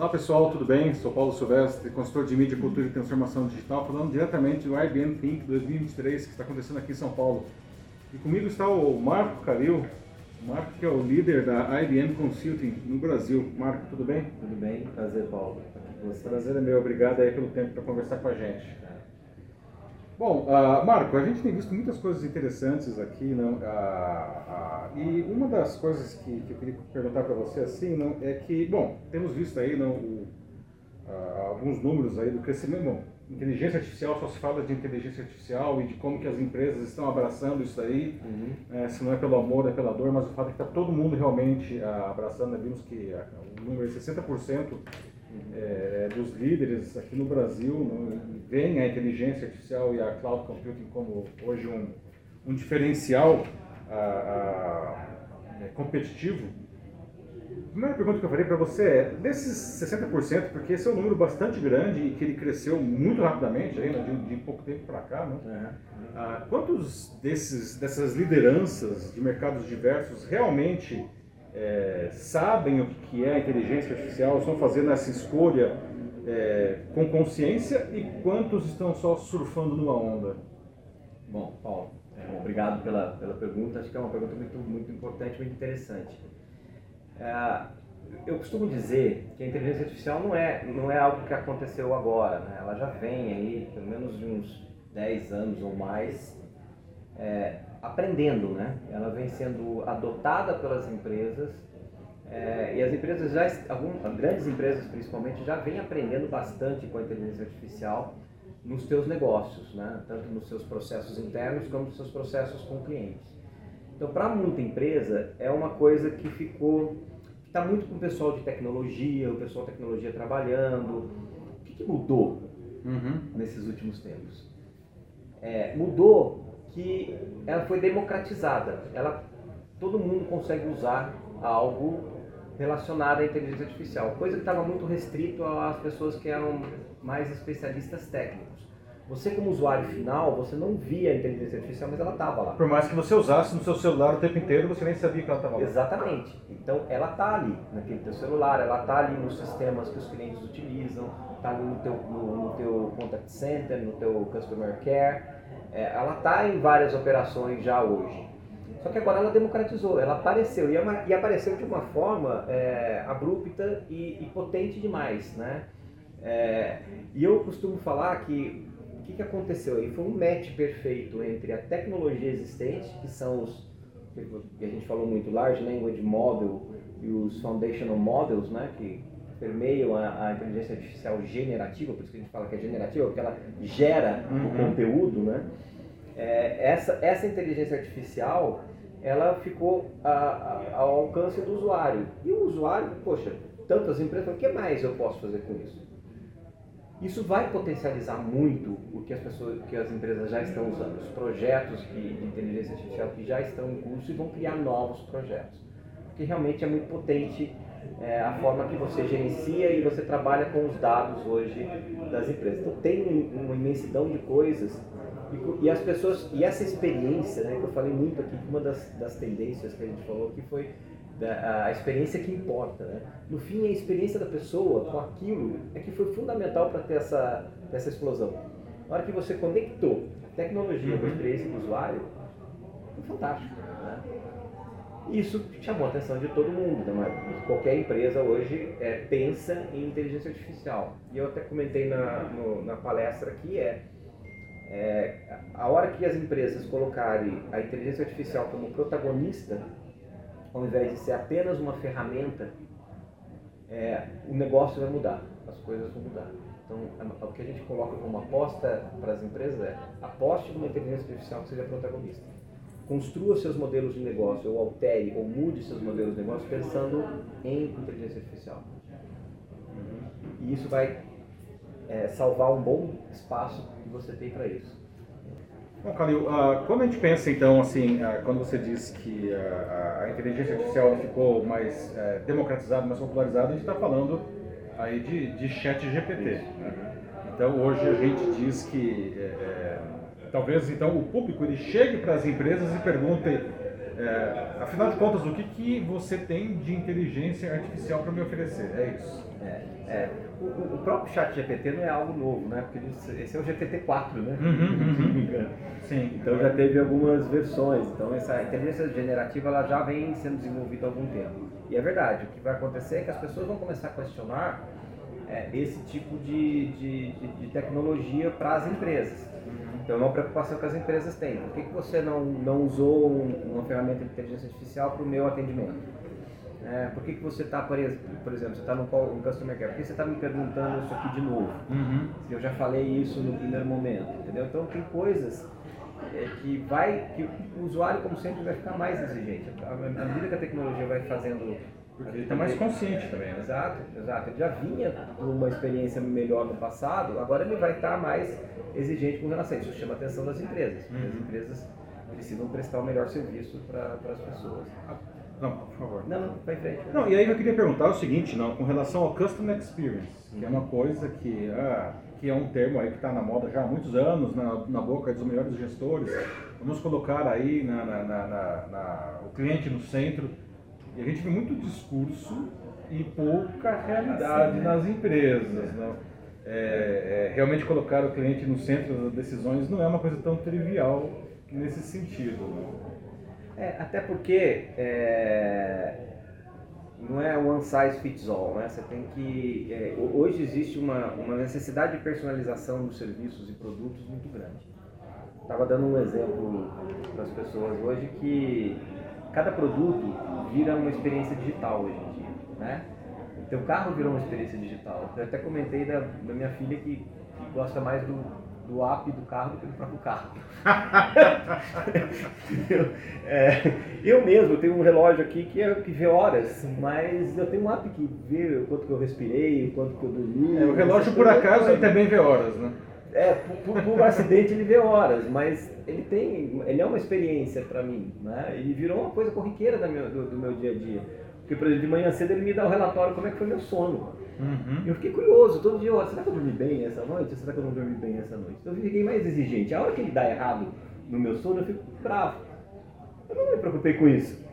Olá pessoal, tudo bem? Sou Paulo Silvestre, consultor de mídia, cultura e transformação digital, falando diretamente do IBM Think 2023 que está acontecendo aqui em São Paulo. E comigo está o Marco Caril, o Marco que é o líder da IBM Consulting no Brasil. Marco, tudo bem? Tudo bem, prazer Paulo. Prazer é meu, obrigado aí pelo tempo para conversar com a gente. Bom, uh, Marco, a gente tem visto muitas coisas interessantes aqui, não? Uh, uh, e uma das coisas que, que eu queria perguntar para você assim, não, é que, bom, temos visto aí não, o, alguns números aí do crescimento. Bom, inteligência artificial só se fala de inteligência artificial e de como que as empresas estão abraçando isso aí. Uhum. É, se não é pelo amor, é pela dor, mas o fato é que está todo mundo realmente abraçando. Né? Vimos que o número é 60% é, dos líderes aqui no Brasil né, veem a inteligência artificial e a cloud computing como hoje um, um diferencial a, a, é, competitivo. A primeira pergunta que eu falei para você é, desses 60%, porque esse é um número bastante grande e que ele cresceu muito rapidamente aí, né, de, de pouco tempo para cá, né? Ah, quantos desses, dessas lideranças de mercados diversos realmente é, sabem o que é a inteligência artificial, estão fazendo essa escolha é, com consciência e quantos estão só surfando numa onda? Bom, Paulo, é, obrigado pela, pela pergunta. Acho que é uma pergunta muito, muito importante, muito interessante. É, eu costumo dizer que a inteligência artificial não é, não é algo que aconteceu agora, né? ela já vem aí, pelo menos de uns 10 anos ou mais, é, aprendendo, né? Ela vem sendo adotada pelas empresas é, e as empresas já, algumas grandes empresas principalmente, já vêm aprendendo bastante com a inteligência artificial nos seus negócios, né? Tanto nos seus processos internos como nos seus processos com clientes. Então, para muita empresa é uma coisa que ficou está muito com o pessoal de tecnologia, o pessoal de tecnologia trabalhando. O que, que mudou uhum. nesses últimos tempos? É, mudou que ela foi democratizada. Ela, todo mundo consegue usar algo relacionado à inteligência artificial, coisa que estava muito restrito às pessoas que eram mais especialistas técnicos. Você como usuário final, você não via a inteligência artificial, mas ela estava lá. Por mais que você usasse no seu celular o tempo inteiro, você nem sabia que ela estava lá. Exatamente. Então ela está ali, naquele teu celular, ela está ali nos sistemas que os clientes utilizam, está ali no teu, no, no teu contact center, no teu customer care é, ela está em várias operações já hoje. Só que agora ela democratizou, ela apareceu e, é e apareceu de uma forma é, abrupta e, e, potente demais, né? É, e eu costumo falar que o que, que aconteceu aí foi um match perfeito entre a tecnologia existente, que são os que a gente falou muito, Large Language Model e os Foundational Models, né? Que permeiam a, a, inteligência artificial generativa, por isso que a gente fala que é generativa, porque ela gera uhum. o conteúdo, né? É, essa, essa inteligência artificial, ela ficou a, a, ao alcance do usuário. E o usuário, poxa, tantas empresas, o que mais eu posso fazer com isso? Isso vai potencializar muito o que as pessoas, que as empresas já estão usando, os projetos de, de inteligência artificial que já estão em curso e vão criar novos projetos, porque realmente é muito potente é, a forma que você gerencia e você trabalha com os dados hoje das empresas. Então tem uma imensidão de coisas e, e as pessoas e essa experiência, né, que eu falei muito aqui, uma das, das tendências que a gente falou que foi da, a experiência que importa. Né? No fim, a experiência da pessoa com aquilo é que foi fundamental para ter essa, essa explosão. Na hora que você conectou tecnologia com a experiência do usuário, foi fantástico. Né? Isso chamou a atenção de todo mundo, né? qualquer empresa hoje é, pensa em inteligência artificial. E eu até comentei na, no, na palestra aqui, é, é, a hora que as empresas colocarem a inteligência artificial como protagonista, ao invés de ser apenas uma ferramenta, é, o negócio vai mudar, as coisas vão mudar. Então, é, o que a gente coloca como aposta para as empresas é aposte numa inteligência artificial que seja protagonista construa seus modelos de negócio, ou altere, ou mude seus modelos de negócio pensando em inteligência artificial. E isso vai é, salvar um bom espaço que você tem para isso. Bom, Calil, uh, quando a gente pensa então, assim, uh, quando você diz que uh, a inteligência artificial ficou mais uh, democratizada, mais popularizada, a gente está falando aí de, de chat GPT. Né? Então hoje a gente diz que é, talvez então o público ele chegue para as empresas e pergunte É, afinal de contas, o que, que você tem de inteligência artificial para me oferecer? É isso. É, é. O, o, próprio chat GPT não é algo novo, né? Porque esse é o GPT-4, né? Uhum, uhum. Sim. Então já teve algumas versões. Então essa inteligência generativa ela já vem sendo desenvolvida há algum tempo. E é verdade, o que vai acontecer é que as pessoas vão começar a questionar é, esse tipo de, de, de, de tecnologia para as empresas. Então é uma preocupação que as empresas têm. Por que, que você não, não usou uma ferramenta de inteligência artificial para o meu atendimento? É, por que, que você está, por, por exemplo, você está no, no Customer Care, por que você está me perguntando isso aqui de novo? Uhum. Se eu já falei isso no primeiro momento, entendeu? Então tem coisas é, que vai, que o usuário, como sempre, vai ficar mais exigente. À medida que a tecnologia vai fazendo porque ele está mais consciente também, né? Exato, exato. Ele já vinha com uma experiência melhor no passado, agora ele vai estar mais exigente com relação a isso. Chama a atenção das empresas. Uhum. As empresas precisam prestar o melhor serviço para as pessoas. Não, por favor. Não, não, vai em frente. Não, e aí eu queria perguntar o seguinte, não, com relação ao Customer Experience, que é uma coisa que, ah, que é um termo aí que está na moda já há muitos anos, na, na boca dos melhores gestores. Vamos colocar aí na, na, na, na o cliente no centro. E a gente vê muito discurso e pouca realidade assim, nas empresas. Não? É, é, realmente colocar o cliente no centro das decisões não é uma coisa tão trivial nesse sentido. Não? É, até porque é, não é one size fits all, né? Você tem que é, hoje existe uma, uma necessidade de personalização dos serviços e produtos muito grande. Estava dando um exemplo para as pessoas hoje que cada produto vira uma experiência digital hoje em dia, né? Teu carro virou uma experiência digital. Eu até comentei da, da minha filha que, que gosta mais do, do app do carro do que do próprio carro. é, eu mesmo tenho um relógio aqui que, é, que vê horas, mas eu tenho um app que vê o quanto que eu respirei, o quanto que eu dormi. É, o relógio por acaso ele também vê horas, né? É, por, por, por acidente ele vê horas, mas ele tem, ele é uma experiência para mim, né? Ele virou uma coisa corriqueira do meu, do, do meu dia a dia. Porque, por exemplo, de manhã cedo ele me dá o um relatório como é que foi meu sono. Uhum. Eu fiquei curioso, todo dia, será que eu dormi bem essa noite? Será que eu não dormi bem essa noite? Então eu fiquei mais exigente. A hora que ele dá errado no meu sono, eu fico bravo. Eu não me preocupei com isso.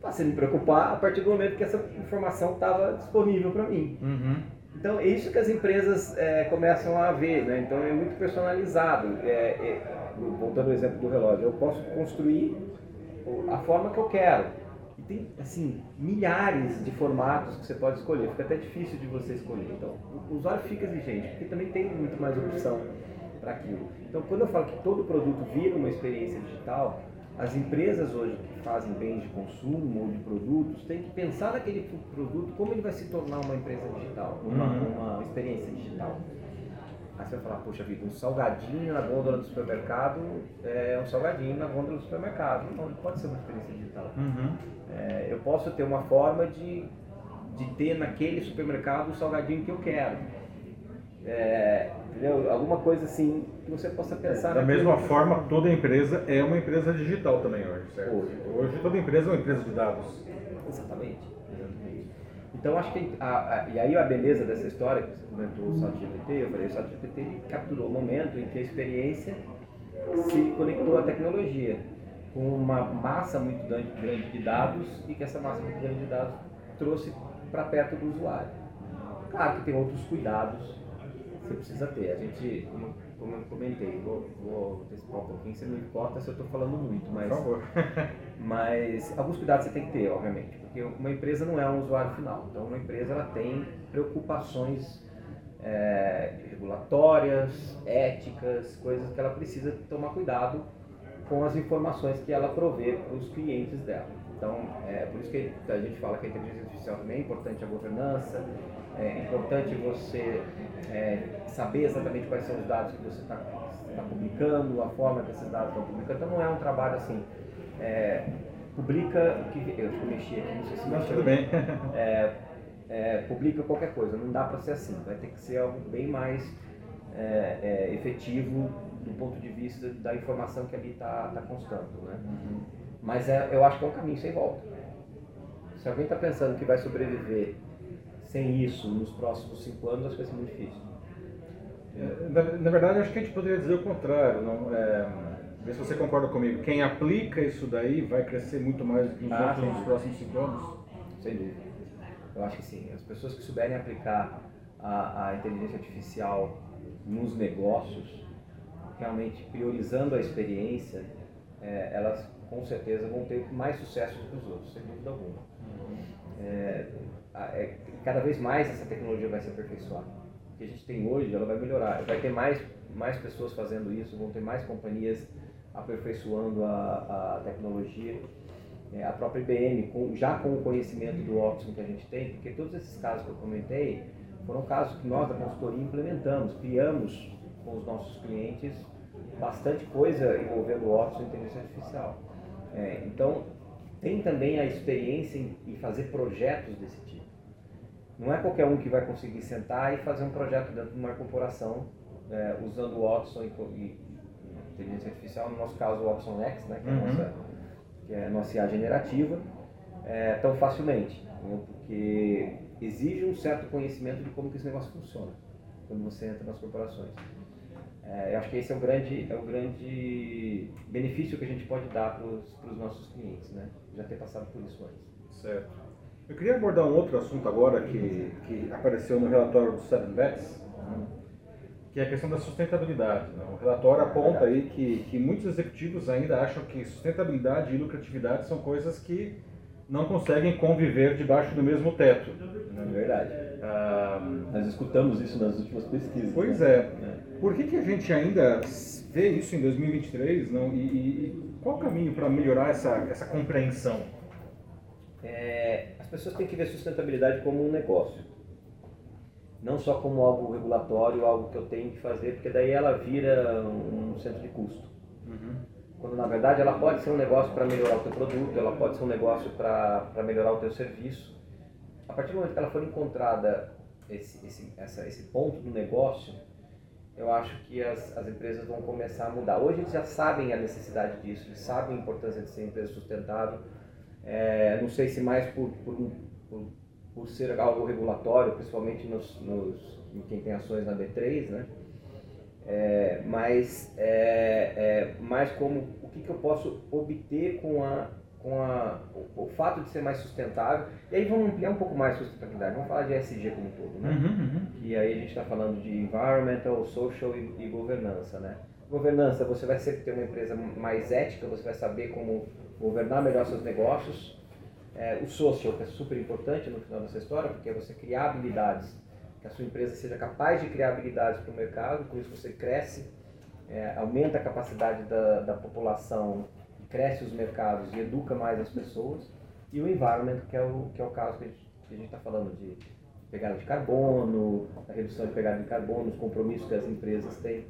Passei a me preocupar a partir do momento que essa informação estava disponível para mim. Uhum. Então, é isso que as empresas é, começam a ver, né? Então, é muito personalizado. É, é, voltando ao exemplo do relógio, eu posso construir a forma que eu quero tem assim milhares de formatos que você pode escolher, fica até difícil de você escolher. Então, o usuário fica exigente, porque também tem muito mais opção para aquilo. Então, quando eu falo que todo produto vira uma experiência digital, as empresas hoje que fazem bens de consumo ou de produtos têm que pensar naquele produto como ele vai se tornar uma empresa digital, uma, uhum. uma experiência digital. Aí você vai falar, poxa vida, um salgadinho na gôndola do supermercado é um salgadinho na gôndola do supermercado. Não, não pode ser uma experiência digital. Uhum. É, eu posso ter uma forma de, de ter naquele supermercado o salgadinho que eu quero. É, entendeu? Alguma coisa assim que você possa pensar. da mesma forma, toda empresa é uma empresa digital também hoje, certo? Hoje, hoje toda empresa é uma empresa de dados. Exatamente. exatamente. Então acho que a, a, e aí a beleza dessa história que você comentou o GPT, eu falei, o GPT capturou o momento em que a experiência se conectou à tecnologia com uma massa muito grande de dados e que essa massa muito grande de dados trouxe para perto do usuário. Claro que tem outros cuidados você precisa ter. A gente, como, como eu comentei, vou, vou antecipar um pouquinho, você não importa se eu estou falando muito, mas, Por favor. mas alguns cuidados você tem que ter, obviamente, porque uma empresa não é um usuário final. Então, uma empresa ela tem preocupações é, regulatórias, éticas, coisas que ela precisa tomar cuidado com as informações que ela provê para os clientes dela. Então, é por isso que a gente fala que a inteligência artificial também é importante a governança, é importante você é, saber exatamente quais são os dados que você está tá publicando, a forma que esses dados estão publicando. Então, não é um trabalho assim, é, publica o que. Eu acho que eu mexi aqui, não sei se mexeu. Tudo bem. É, é, publica qualquer coisa, não dá para ser assim, vai ter que ser algo bem mais é, é, efetivo do ponto de vista da informação que ali está tá constando. Né? Uhum. Mas é, eu acho que é um caminho sem volta. Se alguém está pensando que vai sobreviver sem isso nos próximos cinco anos, acho que vai ser muito difícil. É, na, na, verdade, acho que a gente poderia dizer o contrário. Não, é, Vê se você concorda comigo. Quem aplica isso daí vai crescer muito mais nos, Ah, outros, nos próximos cinco anos? Sem dúvida. Eu acho que sim. As pessoas que souberem aplicar a, a inteligência artificial nos negócios, realmente priorizando a experiência, é, elas com certeza vão ter mais sucesso do que os outros, sem dúvida alguma. É, a- é, cada vez mais essa tecnologia vai se aperfeiçoar. O que a gente tem hoje, ela vai melhorar. Vai ter mais, mais pessoas fazendo isso, vão ter mais companhias aperfeiçoando a, a tecnologia. É, a própria IBM, com- já com o conhecimento do Option que a gente tem, porque todos esses casos que eu comentei foram casos que nós da consultoria implementamos, criamos com os nossos clientes bastante coisa envolvendo o Option e inteligência artificial. É, então, tem também a experiência em, em fazer projetos desse tipo. Não é qualquer um que vai conseguir sentar e fazer um projeto dentro de uma corporação é, usando o Watson e, e- inteligência artificial, no nosso caso o Watson X, né, que, é a Uhum. nossa, que é a nossa IA generativa, é, tão facilmente, entendeu? porque exige um certo conhecimento de como que esse negócio funciona quando você entra nas corporações. É, eu acho que esse é o grande, é o grande benefício que a gente pode dar para os nossos clientes, né? já ter passado por isso antes. Certo. Eu queria abordar um outro assunto agora que, que apareceu no relatório do Seven Bets, né, que é a questão da sustentabilidade. né? O relatório aponta aí que, que muitos executivos ainda acham que sustentabilidade e lucratividade são coisas que não conseguem conviver debaixo do mesmo teto. É verdade. Ah, Nós escutamos isso nas últimas pesquisas. Pois né? é. Por que, que a gente ainda vê isso em 2023 não? E, e- e qual o caminho para melhorar essa, essa compreensão? É, as pessoas têm que ver sustentabilidade como um negócio. Não só como algo regulatório, algo que eu tenho que fazer, porque daí ela vira um centro de custo. Quando na verdade ela pode ser um negócio para melhorar o teu produto, ela pode ser um negócio para melhorar o teu serviço. A partir do momento que ela for encontrada esse, esse, essa, esse ponto do negócio, eu acho que as, as empresas vão começar a mudar. Hoje eles já sabem a necessidade disso, eles sabem a importância de ser empresa sustentável. É, não sei se mais por, por, por, por ser algo regulatório, principalmente nos, nos, em quem tem ações na B3, né? É, mas é, é, mais como o que, que eu posso obter com, a, com a, o, o fato de ser mais sustentável. E aí vamos ampliar um pouco mais a sustentabilidade, vamos falar de ESG como um todo, né? E aí a gente está falando de environmental, social e, e governança, né? Governança, você vai sempre ter uma empresa mais ética, você vai saber como governar melhor seus negócios. É, o social, que é super importante no final dessa história, porque é você criar habilidades, que a sua empresa seja capaz de criar habilidades para o mercado, com isso você cresce, é, aumenta a capacidade da, da população, cresce os mercados e educa mais as pessoas. E o environment, que é o, que é o caso que a gente está falando de pegada de carbono, a redução de pegada de carbono, os compromissos que as empresas têm.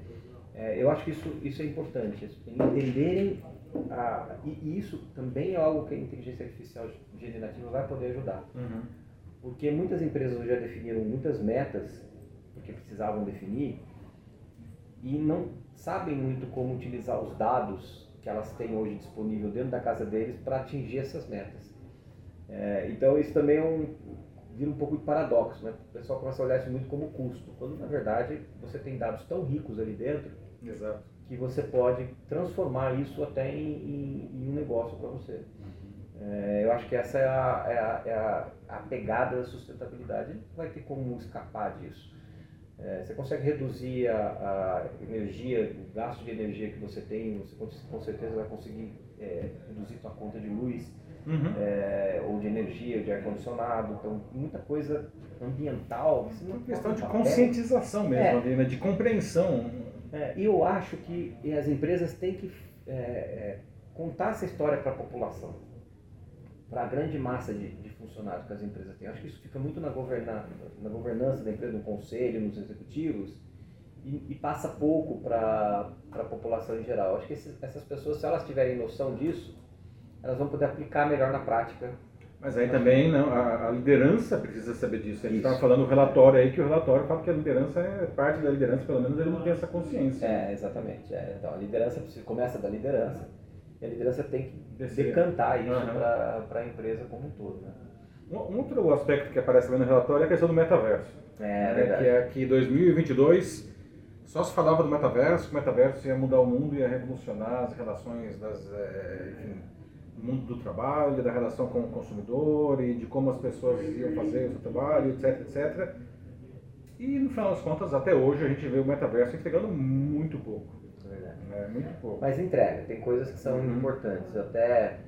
É, eu acho que isso, isso é importante, isso, entenderem, a, e isso também é algo que a inteligência artificial generativa vai poder ajudar. Porque muitas empresas já definiram muitas metas, porque precisavam definir, e não sabem muito como utilizar os dados que elas têm hoje disponível dentro da casa deles para atingir essas metas. É, então isso também é um, vira um pouco de paradoxo, né? O pessoal começa a olhar isso muito como custo, quando na verdade você tem dados tão ricos ali dentro Exato. que você pode transformar isso até em, em- em um negócio para você. É, eu acho que essa é a, é a- é a- a pegada da sustentabilidade. Não vai ter como escapar disso. É, você consegue reduzir a, energia, o gasto de energia que você tem, você com- com certeza vai conseguir é, reduzir sua conta de luz é, ou de energia, de ar-condicionado. Então, muita coisa ambiental. que É não uma questão de papel. conscientização mesmo, É. né? de compreensão. É, e eu acho que as empresas têm que é, é, contar essa história para a população, para a grande massa de, de funcionários que as empresas têm. Eu acho que isso fica muito na, governa, na governança da empresa, no conselho, nos executivos, e, passa pouco para a população em geral. Acho que esses- essas pessoas, se elas tiverem noção disso, elas vão poder aplicar melhor na prática. Mas aí também não, a, a liderança precisa saber disso. A gente estava falando do relatório aí, que o relatório fala que a liderança é parte da liderança, pelo menos ele não tem essa consciência. É, exatamente. é. Então, a liderança começa da liderança, e a liderança tem que Descer. decantar isso Aham. para a empresa como um todo. Né? Um outro aspecto que aparece também no relatório é a questão do metaverso. É, né, verdade. Que é que 2022 só se falava do metaverso, que o metaverso ia mudar o mundo, ia revolucionar as relações das, é, enfim, mundo do trabalho, da relação com o consumidor e de como as pessoas iam fazer o seu trabalho, etc, etc. E no final das contas, até hoje, a gente vê o metaverso entregando muito pouco. É, muito pouco. Mas entrega, tem coisas que são uhum. importantes. Eu até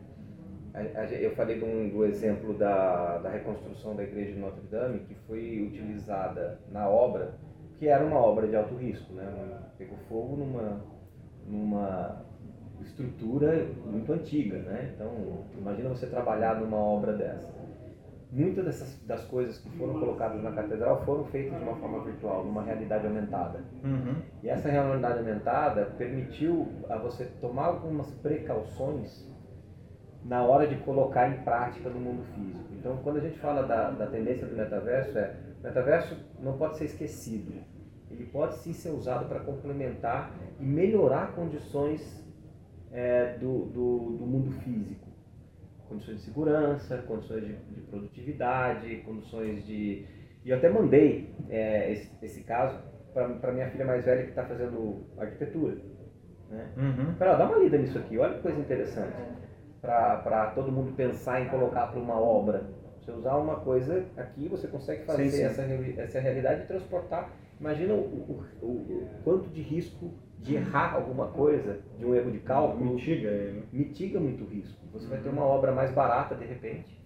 eu falei do, do exemplo da, da reconstrução da igreja de Notre Dame, que foi utilizada na obra, que era uma obra de alto risco, né? Pegou fogo numa, numa estrutura muito antiga, né? Então, imagina você trabalhar numa obra dessa. Muitas dessas das coisas que foram colocadas na catedral foram feitas de uma forma virtual, numa realidade aumentada. Uhum. E essa realidade aumentada permitiu a você tomar algumas precauções na hora de colocar em prática no mundo físico. Então, quando a gente fala da, da tendência do metaverso, é o metaverso não pode ser esquecido. Ele pode sim ser usado para complementar e melhorar condições é, do, do, do, mundo físico. Condições de segurança, condições de, de produtividade, condições de... E eu até mandei é, esse, esse caso para minha filha mais velha que está fazendo arquitetura. Né? Uhum. Para dar uma lida nisso aqui, olha que coisa interessante para todo mundo pensar em colocar para uma obra. Você usar uma coisa aqui, você consegue fazer sim, sim. Essa, essa realidade e transportar. Imagina o, o, o, o, quanto de risco de errar alguma coisa, de um erro de cálculo. Mitiga ele. Mitiga muito risco. Você vai ter uma obra mais barata de repente,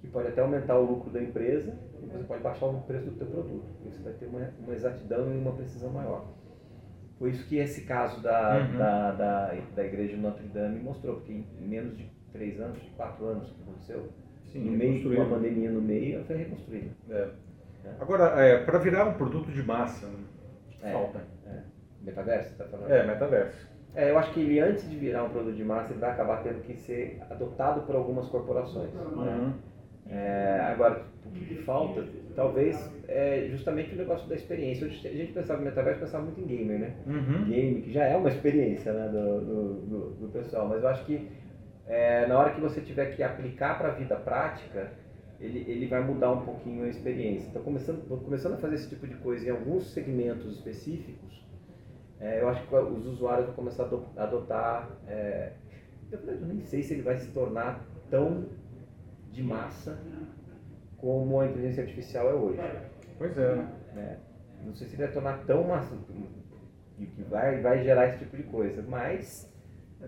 que pode até aumentar o lucro da empresa, e você pode baixar o preço do teu produto. Você vai ter uma, uma exatidão e uma precisão maior. Foi isso que esse caso da, uhum. da, da, da, igreja de Notre Dame mostrou, porque em menos de três anos, de quatro anos que aconteceu, Sim, no meio, com uma pandemia no meio, ela foi reconstruída. É. É. Agora, é, para virar um produto de massa, né? É, falta. Metaverso, você está falando? É, metaverso. É, eu acho que ele, antes de virar um produto de massa, ele vai acabar tendo que ser adotado por algumas corporações. Né? Uhum. Né? É, agora, o que falta, talvez, é justamente o negócio da experiência. Hoje, a gente pensava em metaverso, pensava muito em gamer, né? Uhum. Game, que já é uma experiência né, do, do, do, do pessoal. Mas eu acho que é, na hora que você tiver que aplicar para a vida prática, ele, ele vai mudar um pouquinho a experiência. Então, começando, começando a fazer esse tipo de coisa em alguns segmentos específicos, é, eu acho que os usuários vão começar a adotar. É, eu nem sei se ele vai se tornar tão de massa como a inteligência artificial é hoje. Pois é. Né? Não sei se vai tornar tão massa que vai, vai gerar esse tipo de coisa, mas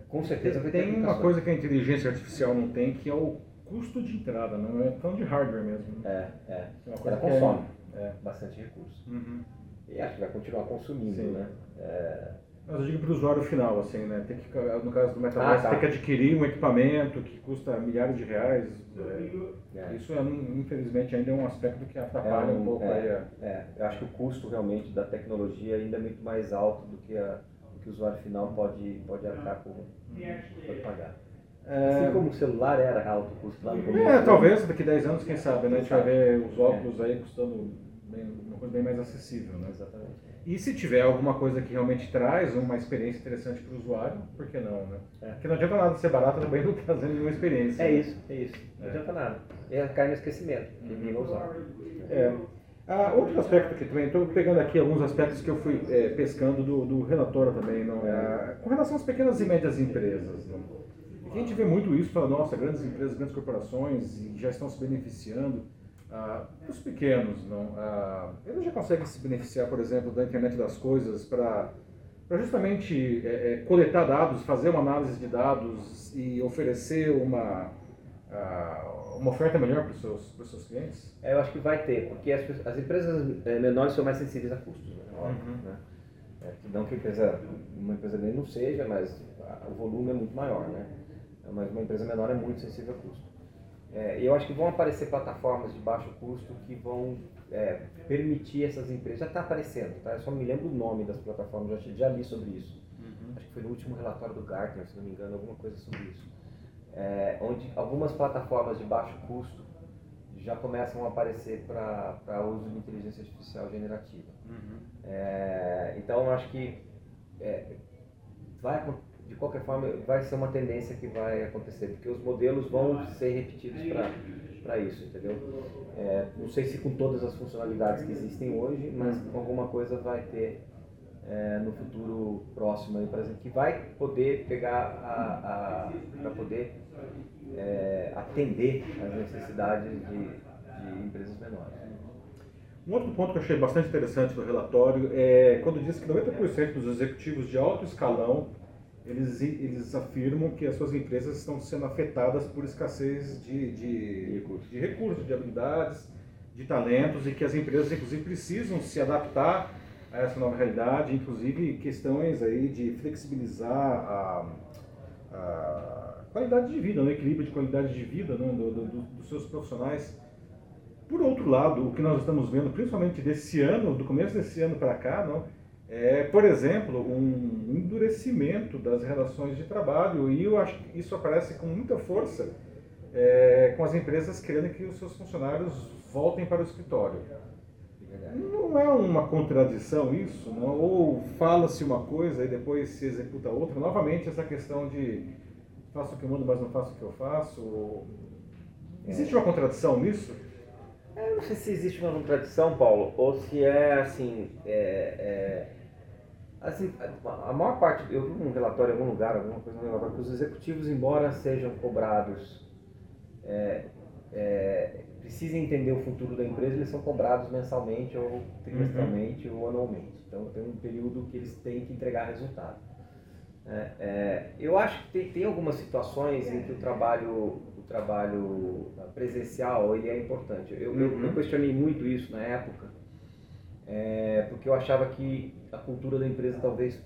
com certeza vai ter Tem uma coisa que a inteligência artificial não tem, que é o custo de entrada, não é tão de hardware mesmo. Né? É, é. é Ela consome é, é. bastante recurso. Uhum. E acho que vai continuar consumindo, Sim. né? É... Mas eu digo para o usuário final, assim, né? Tem que, no caso do Metaverse, ah, tá. tem que adquirir um equipamento que custa milhares de reais. É, é. Isso, é, infelizmente, ainda é um aspecto que atrapalha é um, um, pouco é, aí. A... É, eu acho que o custo realmente da tecnologia ainda é muito mais alto do que, a, do que o usuário final pode, pode arcar com, pode pagar. Assim como o celular era alto custo lá no começo. É, talvez daqui a 10 anos, quem sabe, né? A gente vai ver os óculos aí custando bem, uma coisa bem mais acessível, né? Exatamente. E se tiver alguma coisa que realmente traz uma experiência interessante para o usuário, por que não, né? É. Porque não adianta nada ser barato também não trazendo nenhuma experiência. É né? isso, é isso. Não é. adianta nada. E cai no esquecimento, ninguém vai usar. É. Ah, outro aspecto que também, estou pegando aqui alguns aspectos que eu fui é, pescando do, do relatório também, não? É, com relação às pequenas e médias empresas. Não? A gente vê muito isso, fala, nossa, grandes empresas, grandes corporações já estão se beneficiando ah, os pequenos, não? Ah, eles já conseguem se beneficiar, por exemplo, da internet das coisas para justamente é, é, coletar dados, fazer uma análise de dados e oferecer uma, ah, uma oferta melhor para os seus, seus clientes? É, eu acho que vai ter, porque as, as empresas é, menores são mais sensíveis a custos, né? Uhum. né? É, não que empresa, uma empresa grande não seja, mas o volume é muito maior, né? Mas uma empresa menor é muito sensível a custo. É, eu acho que vão aparecer plataformas de baixo custo que vão é, permitir essas empresas. Já está aparecendo, tá? Eu só me lembro o nome das plataformas, já, já li sobre isso. Uhum. Acho que foi no último relatório do Gartner, se não me engano, alguma coisa sobre isso. É, onde algumas plataformas de baixo custo já começam a aparecer para uso de inteligência artificial generativa. Uhum. É, então, eu acho que é, vai de qualquer forma, vai ser uma tendência que vai acontecer, porque os modelos vão ser repetidos para isso, entendeu? É, não sei se com todas as funcionalidades que existem hoje, mas alguma coisa vai ter é, no futuro próximo, aí, por exemplo, que vai poder pegar para poder é, atender as necessidades de, de empresas menores. Um outro ponto que eu achei bastante interessante no relatório é quando diz que 90% dos executivos de alto escalão eles, eles afirmam que as suas empresas estão sendo afetadas por escassez de, de, recursos. de recursos, de habilidades, de talentos e que as empresas, inclusive, precisam se adaptar a essa nova realidade, inclusive questões aí de flexibilizar a, a qualidade de vida, o equilíbrio de qualidade de vida né, do, do, dos seus profissionais. Por outro lado, o que nós estamos vendo, principalmente desse ano, do começo desse ano para cá, não, é, por exemplo, um endurecimento das relações de trabalho e eu acho que isso aparece com muita força é, com as empresas querendo que os seus funcionários voltem para o escritório. Não é uma contradição isso, não? ou fala-se uma coisa e depois se executa outra. Novamente, essa questão de faço o que eu mando, mas não faço o que eu faço. Existe uma contradição nisso? Eu não sei se existe uma contradição, Paulo, ou se é assim. É, é Assim, a maior parte, eu vi um relatório em algum lugar, alguma coisa no relatório, que os executivos, embora sejam cobrados, é, é, precisem entender o futuro da empresa, eles são cobrados mensalmente ou trimestralmente uhum. ou anualmente. Então tem um período que eles têm que entregar resultado. É, é, eu acho que tem, tem, algumas situações em que o trabalho, o trabalho presencial ele é importante. Eu, uhum. eu, eu questionei muito isso na época, é, porque eu achava que a cultura da empresa talvez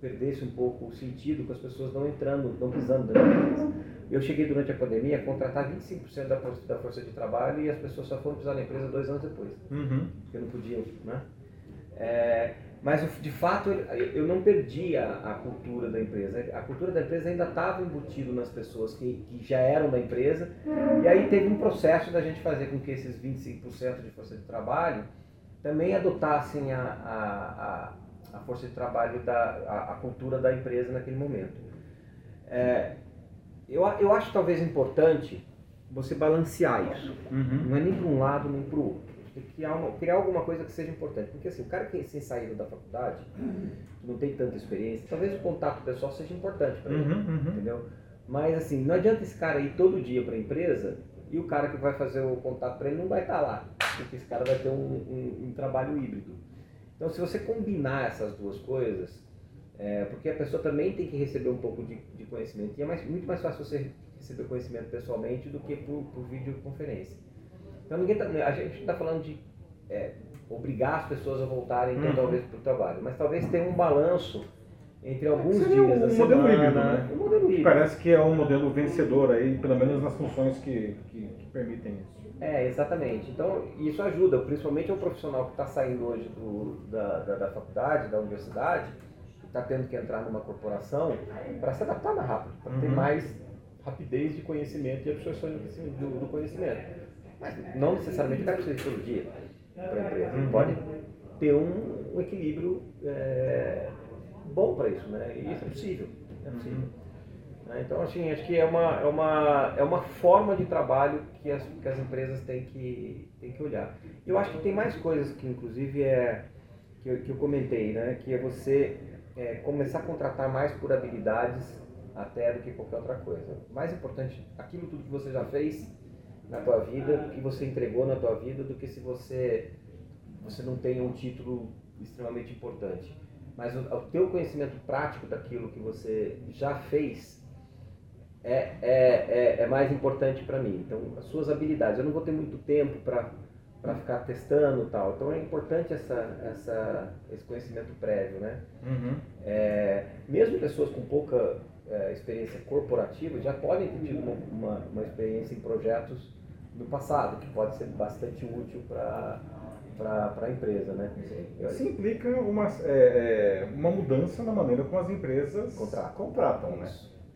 perdesse um pouco o sentido com as pessoas não entrando, não pisando dentro da empresa. Eu cheguei durante a pandemia a contratar 25% da força, da força de trabalho e as pessoas só foram pisar na empresa dois anos depois, uhum. porque não podiam, né? É, mas de fato eu não perdi a, a, cultura da empresa. A cultura da empresa ainda estava embutida nas pessoas que, que, já eram da empresa. E aí teve um processo da gente fazer com que esses 25% de força de trabalho também adotassem a, a, a força de trabalho, da, a, a, cultura da empresa naquele momento. É, eu, eu acho talvez importante você balancear isso. Uhum. Não é nem para um lado nem para o outro. Tem que criar, uma, criar alguma coisa que seja importante. Porque assim, o cara que sem saída da faculdade, que não tem tanta experiência, talvez o contato pessoal seja importante para ele, uhum, uhum. entendeu? Mas assim, não adianta esse cara ir todo dia para a empresa e o cara que vai fazer o contato para ele não vai estar tá lá, porque esse cara vai ter um, um, um trabalho híbrido. Então, se você combinar essas duas coisas, é, porque a pessoa também tem que receber um pouco de, de conhecimento, e é mais, muito mais fácil você receber conhecimento pessoalmente do que por, por videoconferência. Então, ninguém tá, a gente está falando de é, obrigar as pessoas a voltarem então, uhum. talvez para o trabalho, mas talvez tenha um balanço entre alguns dias um, da um semana. Modelo híbrido, né? Um modelo híbrido. Parece que é um modelo vencedor aí, pelo menos nas funções que, que, que permitem isso. É, exatamente. Então, isso ajuda, principalmente ao profissional que está saindo hoje do, da, da, da, faculdade, da universidade, que está tendo que entrar numa corporação, para se adaptar mais rápido, para uhum. ter mais rapidez de conhecimento e absorção do, do conhecimento. Mas não necessariamente vai precisar todo dia para a empresa. Uhum. Pode ter um, um equilíbrio é, bom para isso, né? E isso é possível. É possível. Uhum. Né? Então, assim, acho que é uma, é uma, é uma forma de trabalho que as, que as empresas têm que, têm que olhar. Eu acho que tem mais coisas que, inclusive, é, que, eu, que eu comentei, né? que é você é, começar a contratar mais por habilidades até do que qualquer outra coisa. Mais importante, aquilo tudo que você já fez na tua vida, que você entregou na tua vida, do que se você, você não tem um título extremamente importante. Mas o, o teu conhecimento prático daquilo que você já fez é, é, é, é mais importante para mim. Então, as suas habilidades. Eu não vou ter muito tempo para para ficar testando tal. Então é importante essa, essa, esse conhecimento prévio, né? Uhum. É, mesmo pessoas com pouca é, experiência corporativa já podem ter tido uma, uma, uma, experiência em projetos no passado, que pode ser bastante útil para para a empresa, né? Isso implica uma, é, é, uma mudança na maneira como as empresas contratam, contratam né?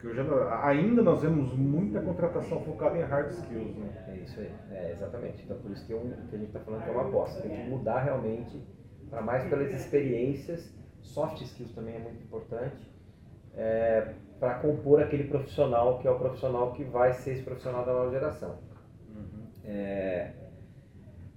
Porque hoje ainda nós vemos muita contratação focada em hard skills, né? É isso aí, é, exatamente. Então por isso que, é um, que a gente está falando que é uma aposta. Tem que mudar realmente para mais pelas experiências. Soft skills também é muito importante. É, para compor aquele profissional que é o profissional que vai ser esse profissional da nova geração. Uhum. É,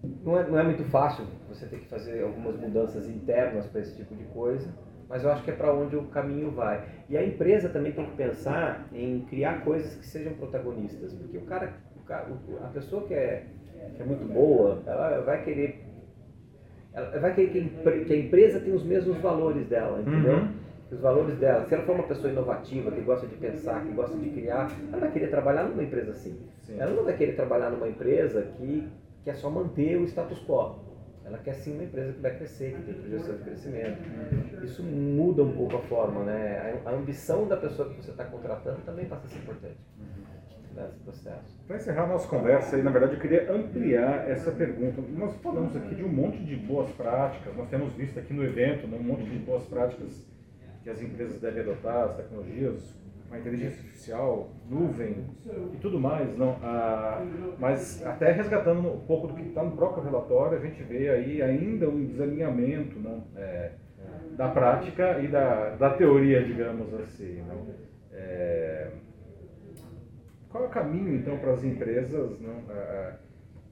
não, é, não é muito fácil você ter que fazer algumas mudanças internas para esse tipo de coisa mas eu acho que é para onde o caminho vai. E a empresa também tem que pensar em criar coisas que sejam protagonistas, porque o cara, o cara a pessoa que é, que é muito boa, ela vai querer ela vai querer que a empresa tenha os mesmos valores dela, entendeu? Uhum. Os valores dela. Se ela for uma pessoa inovativa, que gosta de pensar, que gosta de criar, ela vai querer trabalhar numa empresa assim. Sim. Ela não vai querer trabalhar numa empresa que, que é só manter o status quo. Ela quer sim uma empresa que vai crescer, que tem projeção de crescimento. Isso muda um pouco a forma, né? A ambição da pessoa que você está contratando também passa a ser importante nesse processo. Para encerrar a nossa conversa, na verdade eu queria ampliar essa pergunta. Nós falamos aqui de um monte de boas práticas, nós temos visto aqui no evento né, um monte de boas práticas que as empresas devem adotar, as tecnologias, a inteligência artificial, nuvem e tudo mais, não. Ah, mas até resgatando um pouco do que está no próprio relatório, a gente vê aí ainda um desalinhamento não, é, da prática e da, da teoria, digamos assim. Não. É, qual é o caminho então para as empresas? Não, é,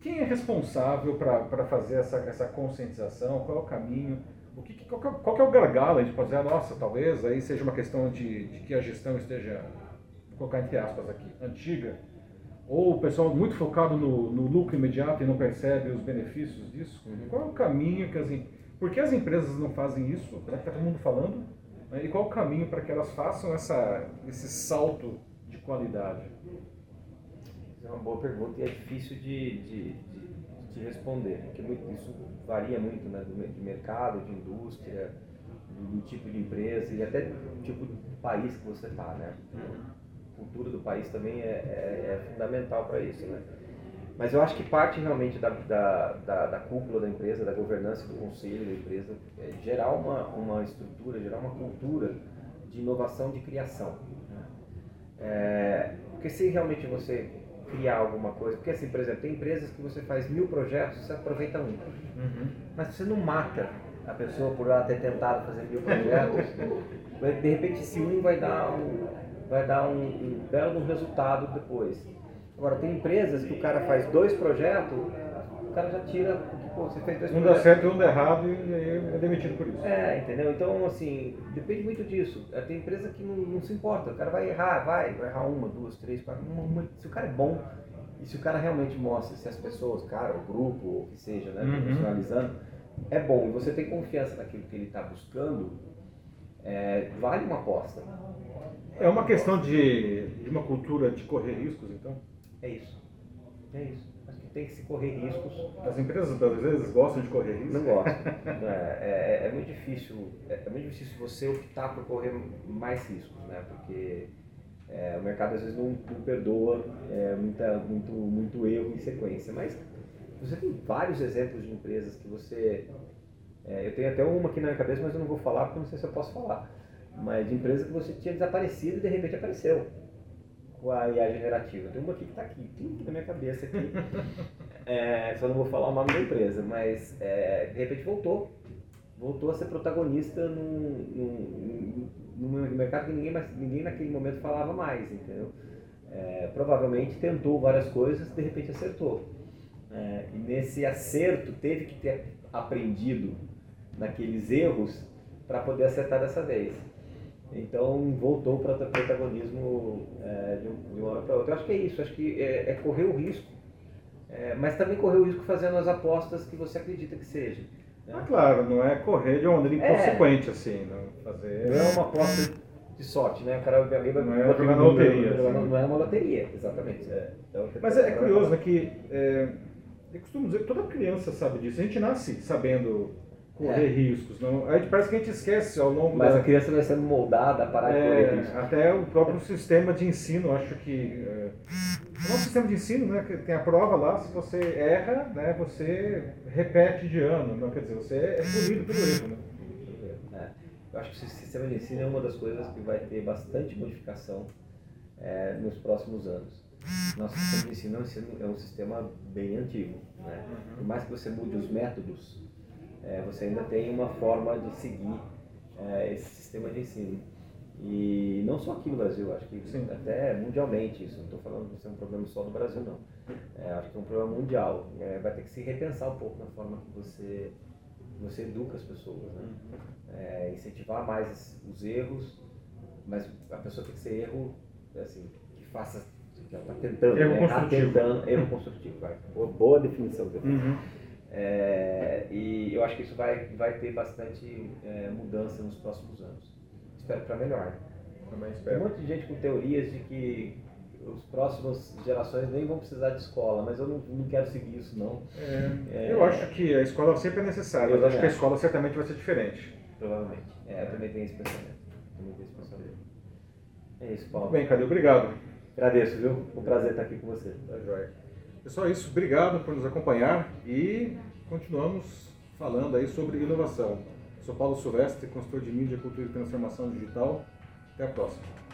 quem é responsável para fazer essa, essa conscientização? Qual é o caminho? O que, qual, que é, qual que é o gargalo? A gente pode dizer, nossa, talvez aí seja uma questão de, de que a gestão esteja, vou colocar entre aspas aqui, antiga, ou o pessoal muito focado no, no lucro imediato e não percebe os benefícios disso. Uhum. Qual é o caminho que as por que as empresas não fazem isso? Já que está todo mundo falando. Né? E qual é o caminho para que elas façam essa, esse salto de qualidade? É uma boa pergunta e é difícil de, de, de responder, porque muito, isso varia muito né, de mercado, de indústria, do, tipo de empresa e até do tipo de país que você está, né? A cultura do país também é, é, é fundamental para isso, né? Mas eu acho que parte realmente da, da, da, da, cúpula da empresa, da governança do conselho da empresa, é gerar uma, uma estrutura, gerar uma cultura de inovação, de criação. Né? É, porque se realmente você criar alguma coisa, porque assim, por exemplo, tem empresas que você faz mil projetos, você aproveita um. Uhum. Mas você não mata a pessoa por ela ter tentado fazer mil projetos, de repente esse um vai dar um, vai dar um, um belo resultado depois. Agora, tem empresas que o cara faz dois projetos, cara já tira, pô, você fez dois um projetos. Um dá certo e um dá errado e aí é demitido por isso. É, entendeu? Então, assim, depende muito disso. É, tem empresa que não, não se importa, o cara vai errar, vai, vai errar uma, duas, três, quatro. Uma, uma, se o cara é bom, e se o cara realmente mostra, se as pessoas, cara, o grupo, ou o que seja, né, uhum. profissionalizando, é bom, e você tem confiança naquilo que ele está buscando, é, vale uma aposta. É uma questão de, de uma cultura de correr riscos, então? É isso. É isso. Tem que se correr riscos. As empresas, às vezes, gostam de correr riscos? Não gostam. é, é, é, muito difícil, é, é, muito difícil você optar por correr mais riscos, né? Porque é, o mercado, às vezes, não, não perdoa é, muita, muito, muito erro em sequência. Mas você tem vários exemplos de empresas que você... É, eu tenho até uma aqui na minha cabeça, mas eu não vou falar porque não sei se eu posso falar. Mas de empresa que você tinha desaparecido e de repente apareceu com a IA generativa. Tem uma aqui que está aqui, tem na minha cabeça aqui. é, só não vou falar o nome da empresa, mas é, de repente voltou. Voltou a ser protagonista num, num, num mercado que ninguém, mais, ninguém naquele momento falava mais, entendeu? É, provavelmente tentou várias coisas, de repente acertou. É, e nesse acerto teve que ter aprendido naqueles erros para poder acertar dessa vez. Então voltou para o protagonismo é, de, uma hora para outra. Eu acho que é isso, acho que é, é correr o risco, é, mas também correr o risco fazendo as apostas que você acredita que seja. Né? Ah, claro, não é correr de uma maneira é. inconsequente assim, não fazer. Não é uma aposta de sorte, né? O cara vai não é jogar na loteria. Assim. Não é uma loteria, exatamente. É. Então, mas é, curioso, né, que eu costumo dizer que toda criança sabe disso. A gente nasce sabendo correr é. riscos. Não? A gente parece que a gente esquece ao longo Mas da... a criança vai sendo moldada para é, correr riscos. Até o próprio sistema de ensino, acho que... É, o nosso sistema de ensino, né, tem a prova lá, se você erra, né, você repete de ano. Não, quer dizer, você é punido pelo erro. Né? É. Eu acho que o sistema de ensino é uma das coisas que vai ter bastante modificação é, nos próximos anos. Nosso sistema de ensino é um sistema bem antigo. Né? Uhum. Por mais que você mude os métodos, é, você ainda tem uma forma de seguir é, esse sistema de ensino. E não só aqui no Brasil, acho que Sim. até mundialmente isso. Não estou falando que isso é um problema só do Brasil, não. É, acho que é um problema mundial. É, vai ter que se repensar um pouco na forma que você você educa as pessoas, né? É, incentivar mais os erros, mas a pessoa tem que ser erro, assim, que faça, que ela está tentando, Erro né? construtivo. Tentando, erro construtivo, vai. Boa, definição. Uhum. É, e eu acho que isso vai, vai ter bastante é, mudança nos próximos anos. Espero para melhor. Também Tem um espero. monte de gente com teorias de que as próximas gerações nem vão precisar de escola, mas eu não, não quero seguir isso não, É, eu acho que a escola sempre é necessária, Eu mas acho que a escola certamente vai ser diferente. provavelmente. É, eu também tenho esse pensamento. Também tenho esse pensamento. É isso, Paulo. Muito bem, Cadê? Obrigado. Agradeço, viu? Foi um prazer estar aqui com você. Tá joia. É isso. Obrigado por nos acompanhar e continuamos falando aí sobre inovação. Sou Paulo Silvestre, consultor de mídia, cultura e transformação digital. Até a próxima.